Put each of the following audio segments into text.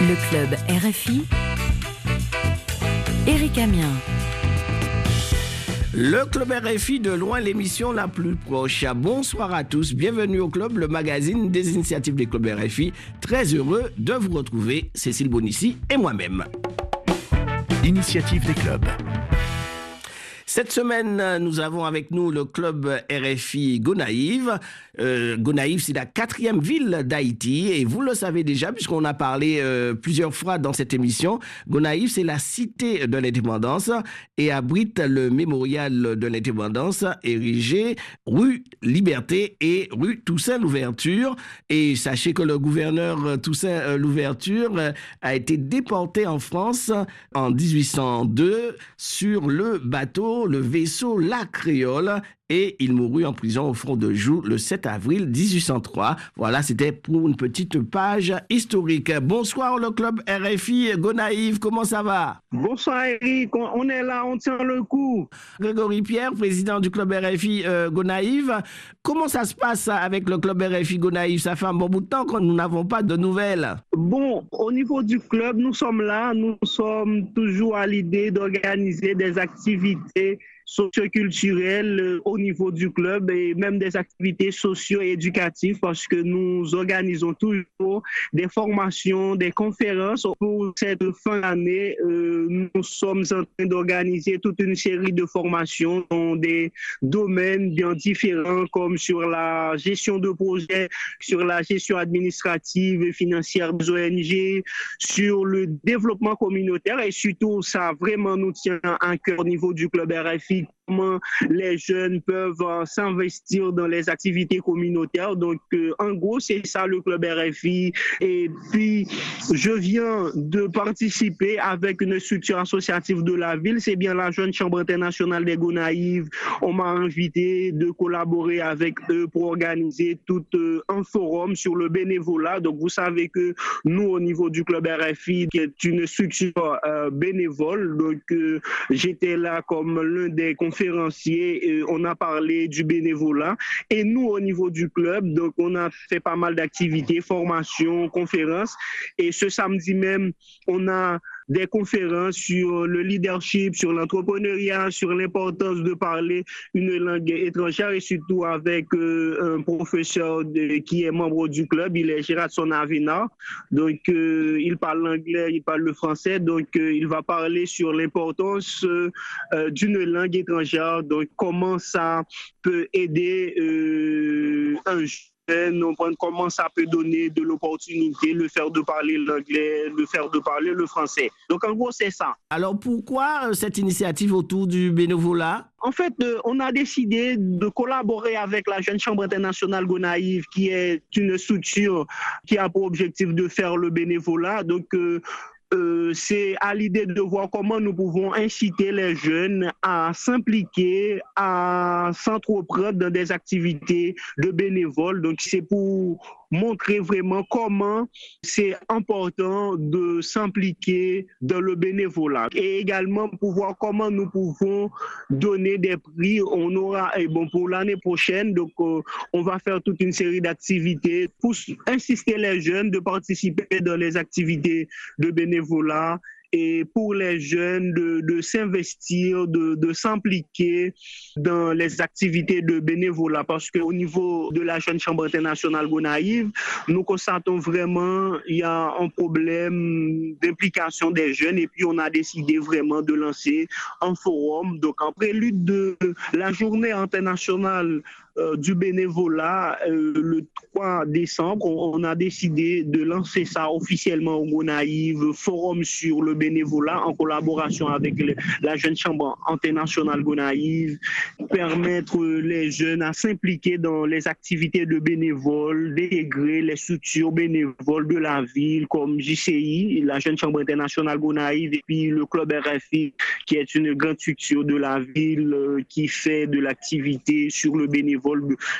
Le club RFI, Eric Amien. Le Club RFI de loin, l'émission la plus proche. Bonsoir à tous, bienvenue au Club, le magazine des initiatives des clubs RFI. Très heureux de vous retrouver, Cécile Bonissi et moi-même. Initiative des clubs. Cette semaine, nous avons avec nous le club RFI Gonaïve. Euh, Gonaïve, c'est la quatrième ville d'Haïti et vous le savez déjà puisqu'on a parlé euh, plusieurs fois dans cette émission. Gonaïve, c'est la cité de l'indépendance et abrite le mémorial de l'indépendance érigé rue Liberté et rue Toussaint Louverture. Et sachez que le gouverneur Toussaint Louverture a été déporté en France en 1802 sur le bateau le vaisseau La Créole et il mourut en prison au front de Joux le 7 avril 1803. Voilà, c'était pour une petite page historique. Bonsoir le club RFI Gonaïve, comment ça va? Bonsoir Eric, on est là, on tient le coup. Grégory Pierre, président du club RFI euh, Gonaïve, comment ça se passe avec le club RFI Gonaïve? Ça fait un bon bout de temps que nous n'avons pas de nouvelles. Bon, au niveau du club, nous sommes là, nous sommes toujours à l'idée d'organiser des activités socioculturelles euh, au niveau du club et même des activités socio-éducatives parce que nous organisons toujours des formations, des conférences. Pour cette fin d'année, euh, nous sommes en train d'organiser toute une série de formations dans des domaines bien différents comme sur la gestion de projets, sur la gestion administrative et financière des ONG, sur le développement communautaire et surtout ça vraiment nous tient à cœur au niveau du club RFI comment les jeunes peuvent euh, s'investir dans les activités communautaires. Donc, euh, en gros, c'est ça le club RFI. Et puis, je viens de participer avec une structure associative de la ville. C'est bien la Jeune Chambre internationale des Gonaïves. On m'a invité de collaborer avec eux pour organiser tout euh, un forum sur le bénévolat. Donc, vous savez que nous, au niveau du club RFI, qui est une structure bénévole, donc j'étais là comme l'un des conférenciers, on a parlé du bénévolat. Et nous, au niveau du club, donc on a fait pas mal d'activités, formations, conférences. Et ce samedi même, on a des conférences sur le leadership, sur l'entrepreneuriat, sur l'importance de parler une langue étrangère et surtout avec euh, un professeur qui est membre du club, il est Gérard Sonavina. Donc, euh, il parle l'anglais, il parle le français. Donc, euh, il va parler sur l'importance d'une langue étrangère. Donc, comment ça peut aider un comment ça peut donner de l'opportunité, le faire de parler l'anglais, le faire de parler le français. Donc en gros, c'est ça. Alors pourquoi euh, cette initiative autour du bénévolat? En fait, euh, on a décidé de collaborer avec la Jeune Chambre internationale Gonaïve, qui est une structure qui a pour objectif de faire le bénévolat. Donc, euh, euh, c'est à l'idée de voir comment nous pouvons inciter les jeunes à s'impliquer, à s'entreprendre dans des activités de bénévoles. Donc, c'est pour montrer vraiment comment c'est important de s'impliquer dans le bénévolat et également pour voir comment nous pouvons donner des prix. On aura, et bon, pour l'année prochaine, donc, euh, on va faire toute une série d'activités pour insister les jeunes de participer dans les activités de bénévolat et pour les jeunes de, de s'investir, de, de s'impliquer dans les activités de bénévolat. Parce qu'au niveau de la Jeune Chambre internationale Gonaïve, nous constatons vraiment il y a un problème d'implication des jeunes et puis on a décidé vraiment de lancer un forum. Donc en prélude de la journée internationale euh, du bénévolat euh, le 3 décembre. On, a décidé de lancer ça officiellement au Gonaïve, forum sur le bénévolat en collaboration avec la Jeune Chambre internationale Gonaïve, permettre les jeunes à s'impliquer dans les activités de bénévoles, d'intégrer les structures bénévoles de la ville comme JCI, la Jeune Chambre internationale Gonaïve et puis le Club RFI qui est une grande structure de la ville euh, qui fait de l'activité sur le bénévolat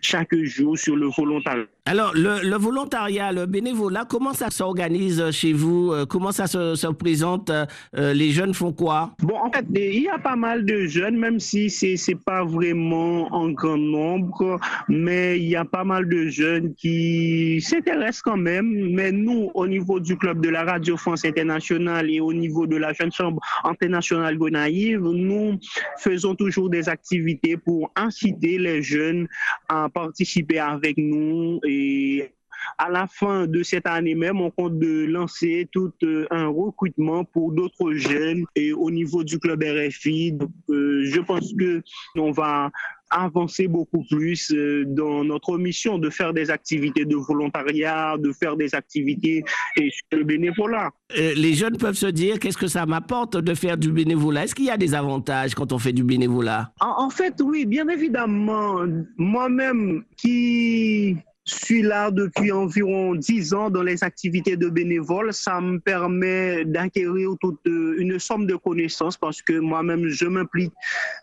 chaque jour sur le volontariat. Alors, le, volontariat, le bénévolat, comment ça s'organise chez vous? Comment ça se, présente? Les jeunes font quoi? Bon, en fait, il y a pas mal de jeunes, même si c'est n'est pas vraiment en grand nombre, mais il y a pas mal de jeunes qui s'intéressent quand même. Mais nous, au niveau du club de la Radio France Internationale et au niveau de la Jeune Chambre internationale Gonaïve, nous faisons toujours des activités pour inciter les jeunes à participer avec nous et à la fin de cette année même, on compte de lancer tout euh, un recrutement pour d'autres jeunes et au niveau du club RFI. Donc, euh, je pense que on va avancer beaucoup plus euh, dans notre mission de faire des activités de volontariat, de faire des activités et le bénévolat. Les jeunes peuvent se dire qu'est-ce que ça m'apporte de faire du bénévolat? Est-ce qu'il y a des avantages quand on fait du bénévolat? En fait, oui, bien évidemment. Moi-même qui suis là depuis environ dix ans dans les activités de bénévole. Ça me permet d'acquérir toute une somme de connaissances parce que moi-même, je m'implique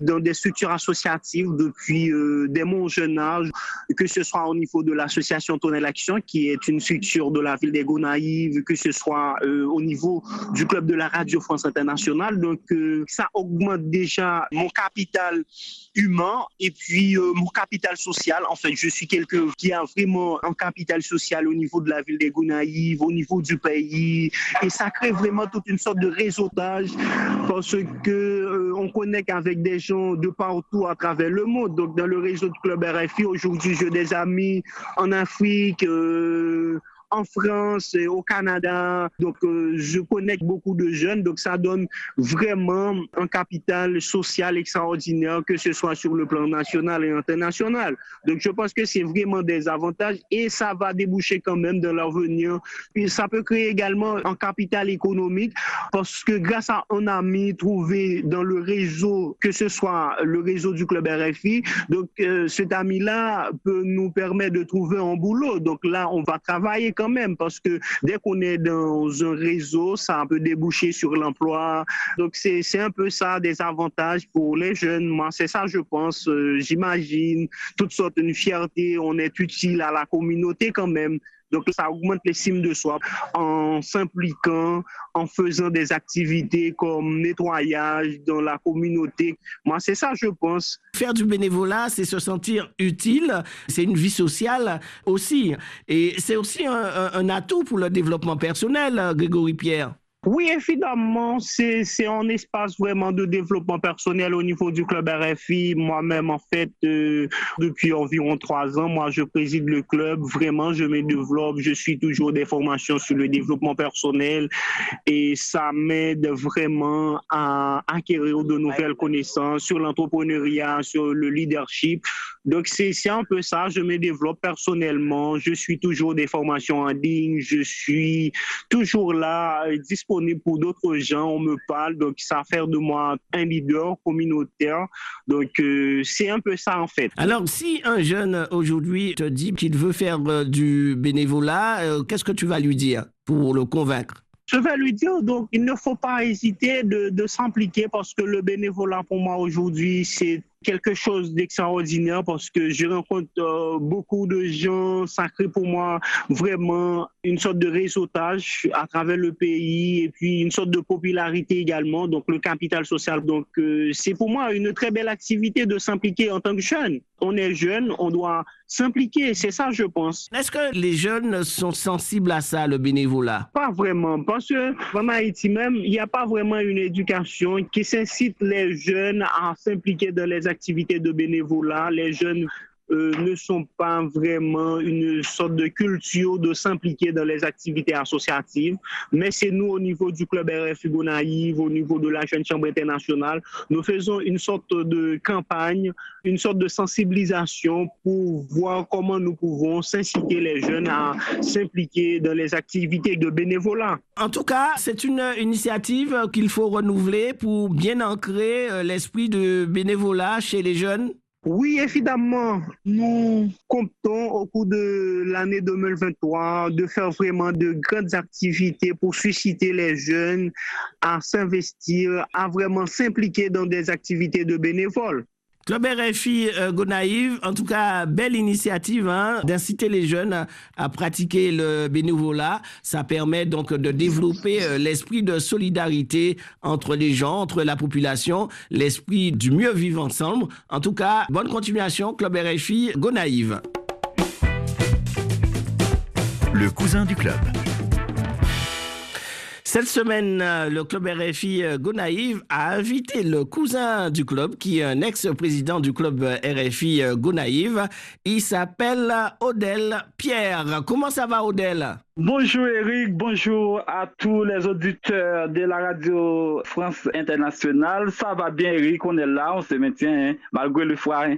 dans des structures associatives depuis euh, dès mon jeune âge, que ce soit au niveau de l'association Tonel Action, qui est une structure de la ville des Gonaïves, que ce soit euh, au niveau du club de la Radio France Internationale. Donc, euh, ça augmente déjà mon capital humain et puis mon capital social. En fait, je suis quelqu'un qui a vraiment un capital social au niveau de la ville des Gonaïves, au niveau du pays. Et ça crée vraiment toute une sorte de réseautage parce que euh, on connecte avec des gens de partout à travers le monde. Donc, dans le réseau du Club RFI, aujourd'hui, j'ai des amis en Afrique, euh, en France et au Canada. Donc, euh, je connecte beaucoup de jeunes. Donc, ça donne vraiment un capital social extraordinaire, que ce soit sur le plan national et international. Donc, je pense que c'est vraiment des avantages et ça va déboucher quand même dans l'avenir. Puis, ça peut créer également un capital économique parce que grâce à un ami trouvé dans le réseau, que ce soit le réseau du club RFI, donc euh, cet ami-là peut nous permettre de trouver un boulot. Donc là, on va travailler quand même, parce que dès qu'on est dans un réseau, ça peut déboucher sur l'emploi. Donc c'est un peu ça, des avantages pour les jeunes. Moi, c'est ça, je pense, euh, j'imagine, toutes sortes de fierté, on est utile à la communauté quand même. Donc ça augmente l'estime de soi en s'impliquant, en faisant des activités comme nettoyage dans la communauté. Moi, c'est ça, je pense. Faire du bénévolat, c'est se sentir utile. C'est une vie sociale aussi. Et c'est aussi un, un atout pour le développement personnel, Grégory Pierre. Oui, évidemment, c'est un espace vraiment de développement personnel au niveau du club RFI. Moi-même, en fait, euh, depuis environ trois ans, moi, je préside le club. Vraiment, je me développe. Je suis toujours des formations sur le développement personnel et ça m'aide vraiment à acquérir de nouvelles connaissances sur l'entrepreneuriat, sur le leadership. Donc, c'est un peu ça. Je me développe personnellement. Je suis toujours des formations en ligne. Je suis toujours là, disponible pour d'autres gens. On me parle, donc ça fait de moi un leader communautaire. Donc euh, c'est un peu ça en fait. Alors si un jeune aujourd'hui te dit qu'il veut faire euh, du bénévolat, euh, qu'est-ce que tu vas lui dire pour le convaincre? Je vais lui dire, donc, il ne faut pas hésiter de, de s'impliquer parce que le bénévolat pour moi aujourd'hui, c'est quelque chose d'extraordinaire parce que je rencontre euh, beaucoup de gens. sacrés pour moi vraiment une sorte de réseautage à travers le pays et puis une sorte de popularité également, donc le capital social. Donc euh, c'est pour moi une très belle activité de s'impliquer en tant que jeune. On est jeune, on doit s'impliquer, c'est ça je pense. Est-ce que les jeunes sont sensibles à ça, le bénévolat? Pas vraiment, parce que en Haïti même, il n'y a pas vraiment une éducation qui s'incite les jeunes à s'impliquer dans les activités de bénévolat. Les jeunes euh, ne sont pas vraiment une sorte de culture de s'impliquer dans les activités associatives, mais c'est nous au niveau du club RFI Gonaïve, au niveau de la Jeune Chambre internationale, nous faisons une sorte de campagne, une sorte de sensibilisation pour voir comment nous pouvons s'inciter les jeunes à s'impliquer dans les activités de bénévolat. En tout cas, c'est une initiative qu'il faut renouveler pour bien ancrer euh, l'esprit de bénévolat chez les jeunes. Oui, évidemment, nous comptons au cours de l'année 2023 de faire vraiment de grandes activités pour susciter les jeunes à s'investir, à vraiment s'impliquer dans des activités de bénévoles. Club RFI euh, Gonaïve, en tout cas, belle initiative hein, d'inciter les jeunes à, pratiquer le bénévolat. Ça permet donc de développer euh, l'esprit de solidarité entre les gens, entre la population, l'esprit du mieux vivre ensemble. En tout cas, bonne continuation, Club RFI Gonaïve. Le cousin du club. Cette semaine, euh, le club RFI euh, Gonaïve a invité le cousin du club, qui est un ex-président du club euh, RFI Gonaïve. Il s'appelle Odel Pierre. Comment ça va, Odel? Bonjour Eric, bonjour à tous les auditeurs de la radio France Internationale. Ça va bien Eric, on est là, on se maintient hein, malgré le froid. Hein.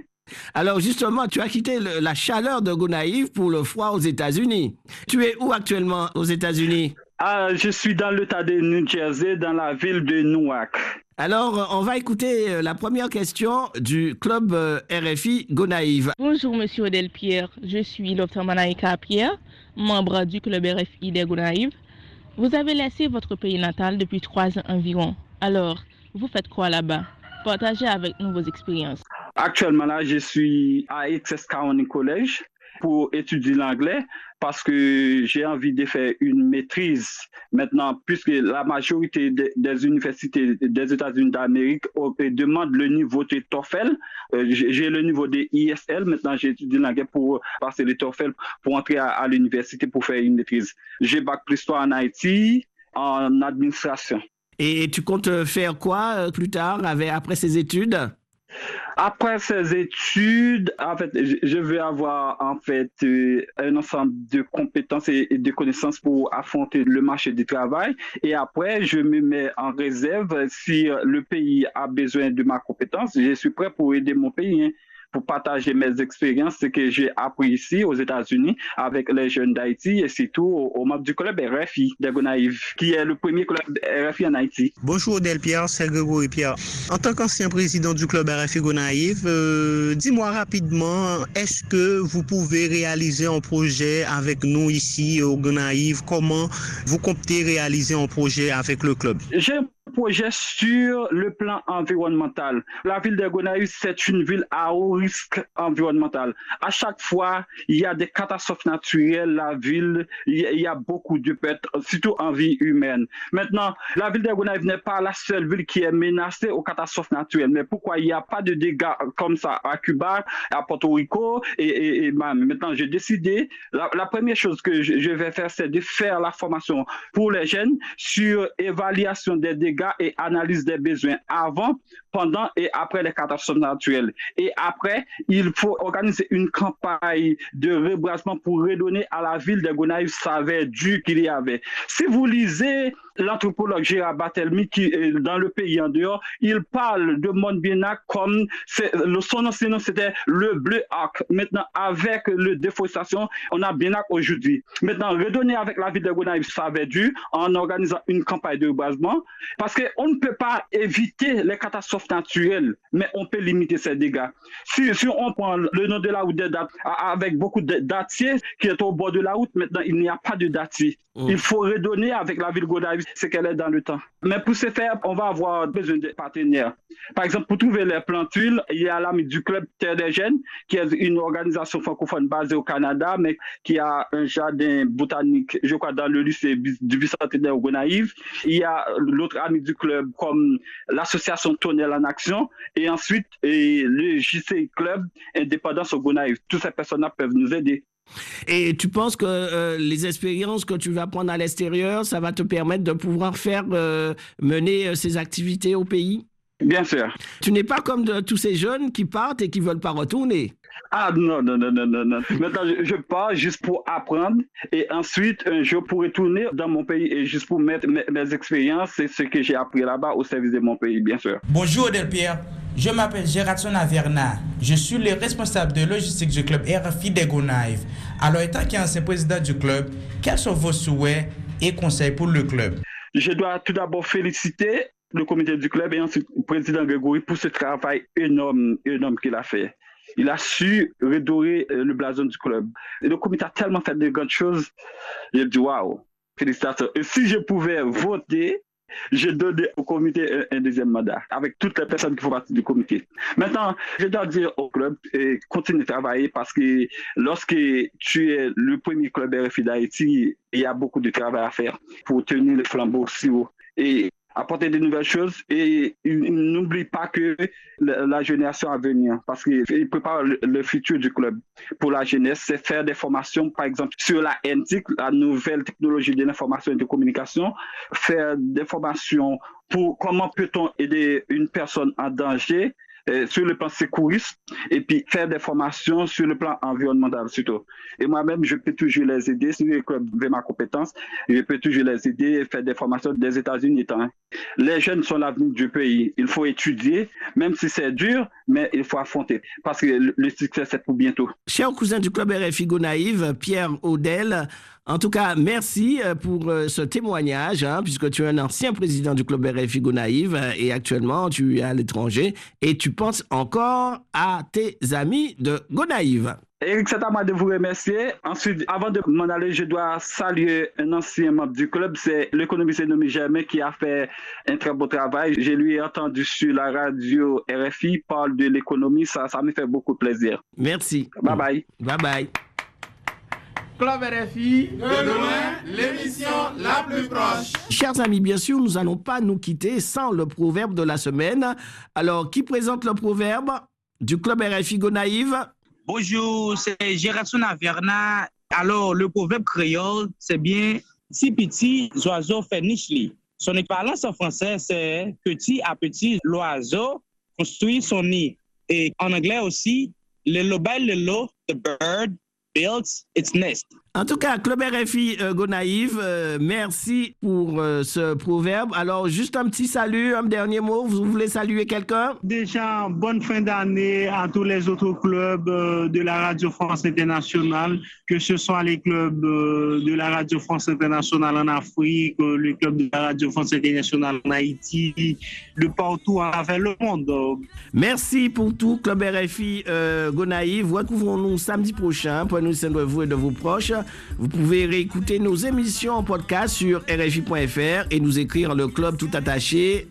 Alors justement, tu as quitté la chaleur de Gonaïve pour le froid aux États-Unis. Tu es où actuellement aux États-Unis? Ah, je suis dans l'État de New Jersey, dans la ville de Newark. Alors, on va écouter euh, la première question du club euh, RFI Gonaïve. Bonjour, monsieur Odel Pierre. Je suis Dr Manaïka Pierre, membre du club RFI de Gonaïve. Vous avez laissé votre pays natal depuis trois ans environ. Alors, vous faites quoi là-bas? Partagez avec nous vos expériences. Actuellement, là, je suis à XS County College pour étudier l'anglais parce que j'ai envie de faire une maîtrise maintenant, puisque la majorité des, universités des États-Unis d'Amérique demandent le niveau de TOEFL. Euh, j'ai le niveau de ISL, maintenant j'étudie l'anglais pour passer le TOEFL pour entrer à, l'université pour faire une maîtrise. J'ai bac plus 3 en Haïti, en administration. Et tu comptes faire quoi euh, plus tard, après ces études? Après ces études, en fait, je vais avoir en fait euh, un ensemble de compétences et de connaissances pour affronter le marché du travail. Et après, je me mets en réserve si le pays a besoin de ma compétence. Je suis prêt pour aider mon pays. Pour partager mes expériences, ce que j'ai appris ici aux États-Unis avec les jeunes d'Haïti et surtout au, membre du club RFI de Gonaïve, qui est le premier club RFI en Haïti. Bonjour Odel Pierre, c'est Grégory Pierre. En tant qu'ancien président du club RFI Gonaïve, euh, dis-moi rapidement, est-ce que vous pouvez réaliser un projet avec nous ici au Gonaïve? Comment vous comptez réaliser un projet avec le club? Projet sur le plan environnemental. La ville de Gonaïves, c'est une ville à haut risque environnemental. À chaque fois, il y a des catastrophes naturelles, la ville, il y a beaucoup de pertes, surtout en vie humaine. Maintenant, la ville de Gonaïves n'est pas la seule ville qui est menacée aux catastrophes naturelles. Mais pourquoi il n'y a pas de dégâts comme ça à Cuba, à Porto Rico? Et, et, Maintenant, j'ai décidé, la, la, première chose que je, je vais faire, c'est de faire la formation pour les jeunes sur évaluation des dégâts et analyse des besoins avant, pendant et après les catastrophes naturelles. Et après, il faut organiser une campagne de rebrasement pour redonner à la ville de Gonaïves sa du qu'il y avait. Si vous lisez l'anthropologue Gérard Batelmi qui est dans le pays en dehors, il parle de Montbienac comme le son ancien c'était le bleu arc. Maintenant, avec le déforestation, on a Bienac aujourd'hui. Maintenant, redonner avec la ville de Gonaïves sa du en organisant une campagne de rebrasement parce qu'on ne peut pas éviter les catastrophes naturelles, mais on peut limiter ces dégâts. Si, si on prend le nom de la route avec beaucoup de dattiers qui est au bord de la route, maintenant il n'y a pas de dattier. Mm. Il faut redonner avec la ville de Gonaïves ce qu'elle est dans le temps. Mais pour ce faire, on va avoir besoin de partenaires. Par exemple, pour trouver les plantules, il y a l'ami du club Terre des Jeunes, qui est une organisation francophone basée au Canada, mais qui a un jardin botanique, je crois, dans le lycée du bicentenaire au Gonaïve. Il y a l'autre ami du club, comme l'association Tonnel en Action, et ensuite le JC Club Indépendance au Gonaïve. Toutes ces personnes-là peuvent nous aider. Et tu penses que euh, les expériences que tu vas prendre à l'extérieur, ça va te permettre de pouvoir faire euh, mener euh, ces activités au pays? Bien sûr. Tu n'es pas comme de, tous ces jeunes qui partent et qui veulent pas retourner. Ah non, non, non, non, non. Maintenant, je, pars juste pour apprendre et ensuite, un jour, pour retourner dans mon pays et juste pour mettre mes, expériences c'est ce que j'ai appris là-bas au service de mon pays, bien sûr. Bonjour, Delpierre. Je m'appelle Gérardson Averna. Je suis le responsable de logistique du club RFI de Gonaïve. Alors, étant qu'ancien président du club, quels sont vos souhaits et conseils pour le club? Je dois tout d'abord féliciter le comité du club et ensuite le président Grégory pour ce travail énorme, énorme qu'il a fait. Il a su redorer euh, le blason du club. Et le comité a tellement fait de grandes choses. J'ai dit waouh, félicitations. Et si je pouvais voter, j'ai donné au comité un, deuxième mandat avec toutes les personnes qui font partie du comité. Maintenant, je dois dire au club, et continue de travailler parce que lorsque tu es le premier club RFI d'Haïti, il y a beaucoup de travail à faire pour tenir le flambeau si haut. Apporter de nouvelles choses et n'oublie pas que la, génération à venir, parce qu'il prépare le, futur du club. Pour la jeunesse, c'est faire des formations, par exemple, sur la NTIC, la nouvelle technologie de l'information et de communication, faire des formations pour comment peut-on aider une personne en danger, euh, sur le plan sécuriste et puis faire des formations sur le plan environnemental surtout. Et moi-même, je peux toujours les aider, si veut ma compétence, je peux toujours les aider et faire des formations des États-Unis. Les jeunes sont l'avenir du pays. Il faut étudier, même si c'est dur, mais il faut affronter parce que le succès, c'est pour bientôt. Cher cousin du club RFI Gonaïve, Pierre Audel, en tout cas, merci euh, pour euh, ce témoignage, hein, puisque tu es un ancien président du club RFI Gonaïve euh, et actuellement tu es à l'étranger et tu penses encore à tes amis de Gonaïve. Eric, c'est à moi de vous remercier. Ensuite, avant de m'en aller, je dois saluer un ancien membre du club, c'est l'économiste Nomi Germain qui a fait un très beau travail. Je lui ai entendu sur la radio RFI parler de l'économie, ça, ça me fait beaucoup plaisir. Merci. Bye bye. Bye bye. Club RFI, de loin, l'émission la plus proche. Chers amis, bien sûr, nous n'allons pas nous quitter sans le proverbe de la semaine. Alors, qui présente le proverbe du Club RFI Gonaïve Bonjour, c'est Gération Verna. Alors, le proverbe créole, c'est bien si petit oiseau fait niche Son équivalence en français, c'est petit à petit, l'oiseau construit son nid. Et en anglais aussi, le lobel le the bird builds its nest. En tout cas, Club RFI euh, Gonaïve, euh, merci pour euh, ce proverbe. Alors, juste un petit salut, un dernier mot. Vous voulez saluer quelqu'un? Déjà, bonne fin d'année à tous les autres clubs de la Radio France Internationale, que ce soit les clubs de la Radio France Internationale en Afrique, le club de la Radio France Internationale en Haïti, de partout à travers le monde. Merci pour tout, Club RFI Gonaïve. Recouvrons-nous samedi prochain pour nous de vous et de vos proches. Vous pouvez réécouter nos émissions en podcast sur rfi.fr et nous écrire le club tout attaché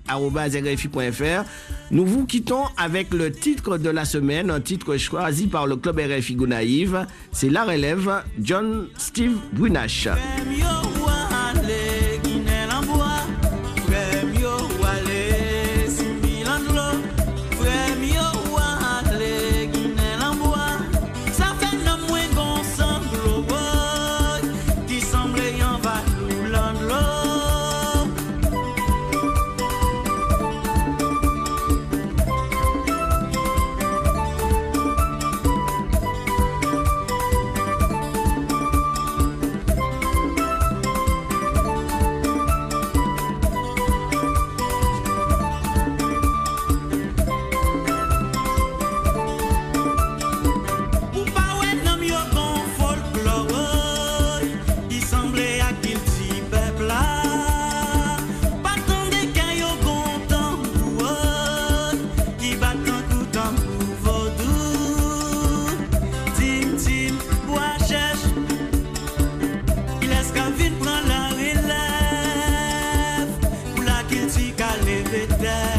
rfi.fr. Nous vous quittons avec le titre de la semaine, un titre choisi par le club RFI Gonaïve. C'est La Relève, John Steve Brunache. بالدار